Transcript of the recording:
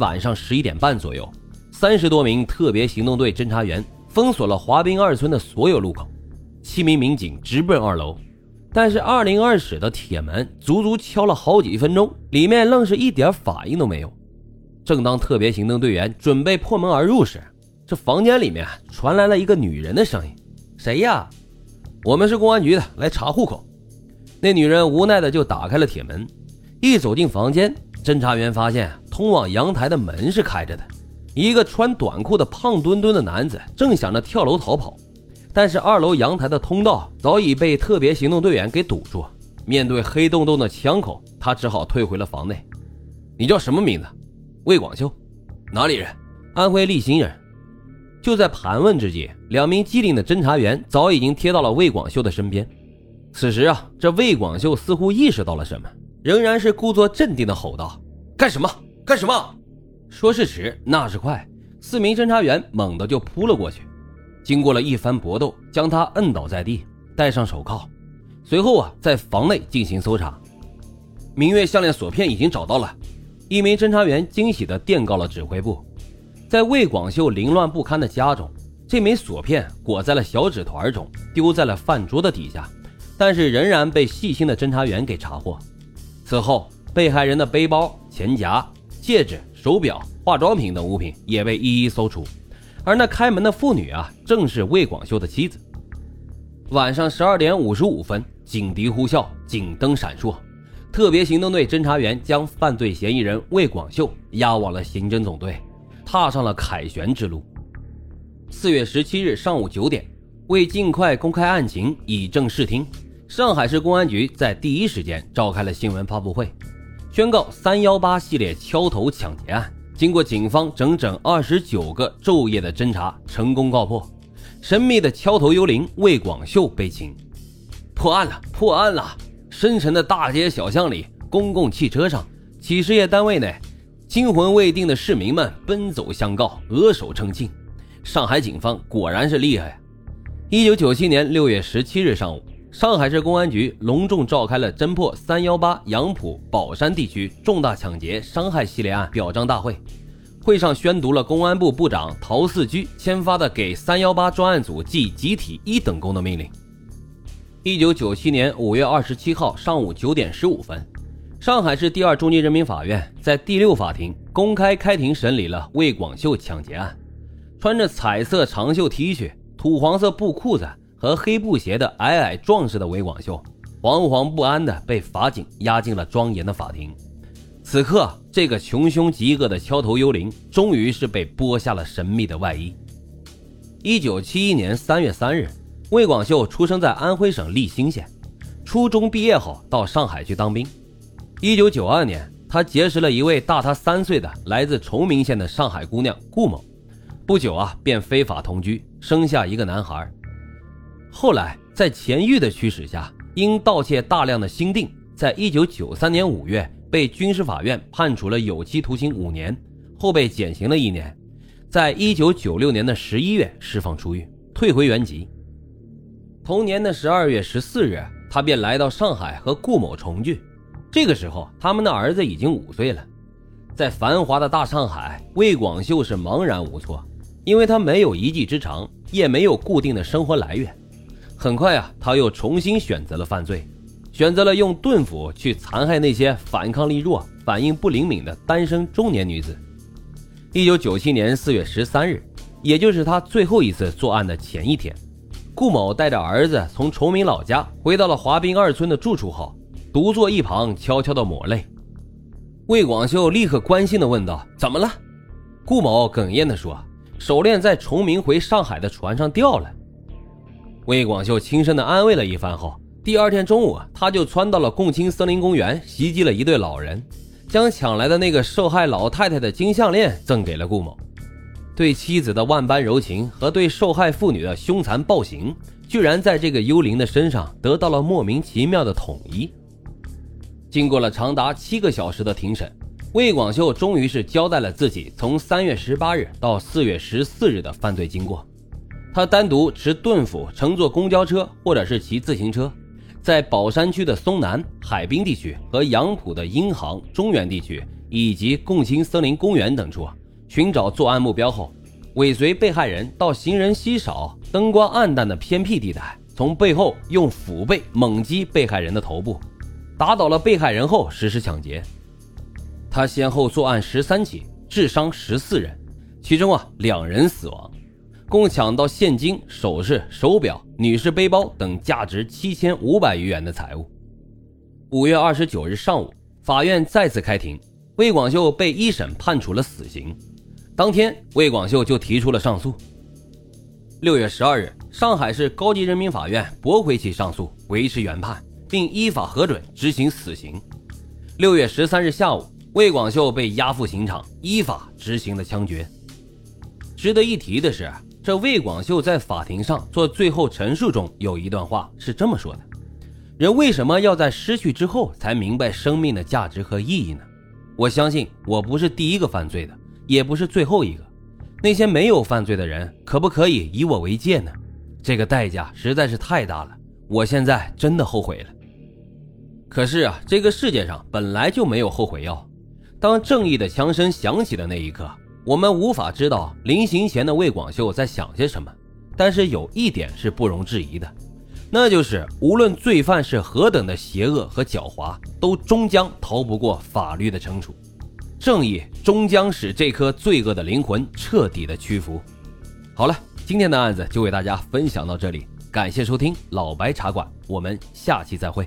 晚上十一点半左右，三十多名特别行动队侦查员封锁了华滨二村的所有路口，七名民警直奔二楼，但是二零二室的铁门足足敲了好几分钟，里面愣是一点反应都没有。正当特别行动队员准备破门而入时，这房间里面传来了一个女人的声音：“谁呀？我们是公安局的，来查户口。”那女人无奈的就打开了铁门，一走进房间，侦查员发现通往阳台的门是开着的，一个穿短裤的胖墩墩的男子正想着跳楼逃跑，但是二楼阳台的通道早已被特别行动队员给堵住。面对黑洞洞的枪口，他只好退回了房内。你叫什么名字？魏广秀，哪里人？安徽利辛人。就在盘问之际，两名机灵的侦查员早已经贴到了魏广秀的身边。此时啊，这魏广秀似乎意识到了什么，仍然是故作镇定的吼道：“干什么？干什么？”说时迟，那时快，四名侦查员猛地就扑了过去，经过了一番搏斗，将他摁倒在地，戴上手铐。随后啊，在房内进行搜查。明月项链锁片已经找到了，一名侦查员惊喜地电告了指挥部。在魏广秀凌乱不堪的家中，这枚锁片裹在了小纸团中，丢在了饭桌的底下。但是仍然被细心的侦查员给查获。此后，被害人的背包、钱夹、戒指、手表、化妆品等物品也被一一搜出。而那开门的妇女啊，正是魏广秀的妻子。晚上十二点五十五分，警笛呼啸，警灯闪烁，特别行动队侦查员将犯罪嫌疑人魏广秀押往了刑侦总队，踏上了凯旋之路。四月十七日上午九点，为尽快公开案情，以正视听。上海市公安局在第一时间召开了新闻发布会，宣告“三幺八”系列敲头抢劫案经过警方整整二十九个昼夜的侦查，成功告破，神秘的敲头幽灵魏广秀被擒。破案了，破案了！深沉的大街小巷里，公共汽车上，企事业单位内，惊魂未定的市民们奔走相告，额手称庆。上海警方果然是厉害。一九九七年六月十七日上午。上海市公安局隆重召开了侦破“三幺八”杨浦、宝山地区重大抢劫伤害系列案表彰大会。会上宣读了公安部部长陶四居签发的给“三幺八”专案组记集体一等功的命令。一九九七年五月二十七号上午九点十五分，上海市第二中级人民法院在第六法庭公开开庭审理了魏广秀抢劫案。穿着彩色长袖 T 恤、土黄色布裤子。和黑布鞋的矮矮壮实的韦广秀，惶惶不安地被法警押进了庄严的法庭。此刻，这个穷凶极恶的敲头幽灵，终于是被剥下了神秘的外衣。一九七一年三月三日，魏广秀出生在安徽省利辛县。初中毕业后，到上海去当兵。一九九二年，他结识了一位大他三岁的来自崇明县的上海姑娘顾某。不久啊，便非法同居，生下一个男孩。后来，在钱玉的驱使下，因盗窃大量的新锭，在一九九三年五月被军事法院判处了有期徒刑五年，后被减刑了一年，在一九九六年的十一月释放出狱，退回原籍。同年的十二月十四日，他便来到上海和顾某重聚。这个时候，他们的儿子已经五岁了。在繁华的大上海，魏广秀是茫然无措，因为他没有一技之长，也没有固定的生活来源。很快啊，他又重新选择了犯罪，选择了用钝斧去残害那些反抗力弱、反应不灵敏的单身中年女子。一九九七年四月十三日，也就是他最后一次作案的前一天，顾某带着儿子从崇明老家回到了华滨二村的住处后，独坐一旁悄悄地抹泪。魏广秀立刻关心地问道：“怎么了？”顾某哽咽地说：“手链在崇明回上海的船上掉了。”魏广秀轻声的安慰了一番后，第二天中午，他就窜到了共青森林公园，袭击了一对老人，将抢来的那个受害老太太的金项链赠给了顾某。对妻子的万般柔情和对受害妇女的凶残暴行，居然在这个幽灵的身上得到了莫名其妙的统一。经过了长达七个小时的庭审，魏广秀终于是交代了自己从三月十八日到四月十四日的犯罪经过。他单独持盾斧乘坐公交车或者是骑自行车，在宝山区的松南、海滨地区和杨浦的英航、中原地区以及共青森林公园等处寻找作案目标后，尾随被害人到行人稀少、灯光暗淡的偏僻地带，从背后用斧背猛击被害人的头部，打倒了被害人后实施抢劫。他先后作案十三起，致伤十四人，其中啊两人死亡，共抢到现金、首饰、手表、女士背包等价值七千五百余元的财物。五月二十九日上午，法院再次开庭，魏广秀被一审判处了死刑。当天，魏广秀就提出了上诉。六月十二日，上海市高级人民法院驳回其上诉，维持原判，并依法核准执行死刑。六月十三日下午。魏广秀被押赴刑场，依法执行了枪决。值得一提的是，这魏广秀在法庭上做最后陈述中有一段话是这么说的：“人为什么要在失去之后才明白生命的价值和意义呢？我相信我不是第一个犯罪的，也不是最后一个。那些没有犯罪的人，可不可以以我为戒呢？这个代价实在是太大了，我现在真的后悔了。可是啊，这个世界上本来就没有后悔药。”当正义的枪声响起的那一刻，我们无法知道临行前的魏广秀在想些什么。但是有一点是不容置疑的，那就是无论罪犯是何等的邪恶和狡猾，都终将逃不过法律的惩处。正义终将使这颗罪恶的灵魂彻底的屈服。好了，今天的案子就为大家分享到这里，感谢收听老白茶馆，我们下期再会。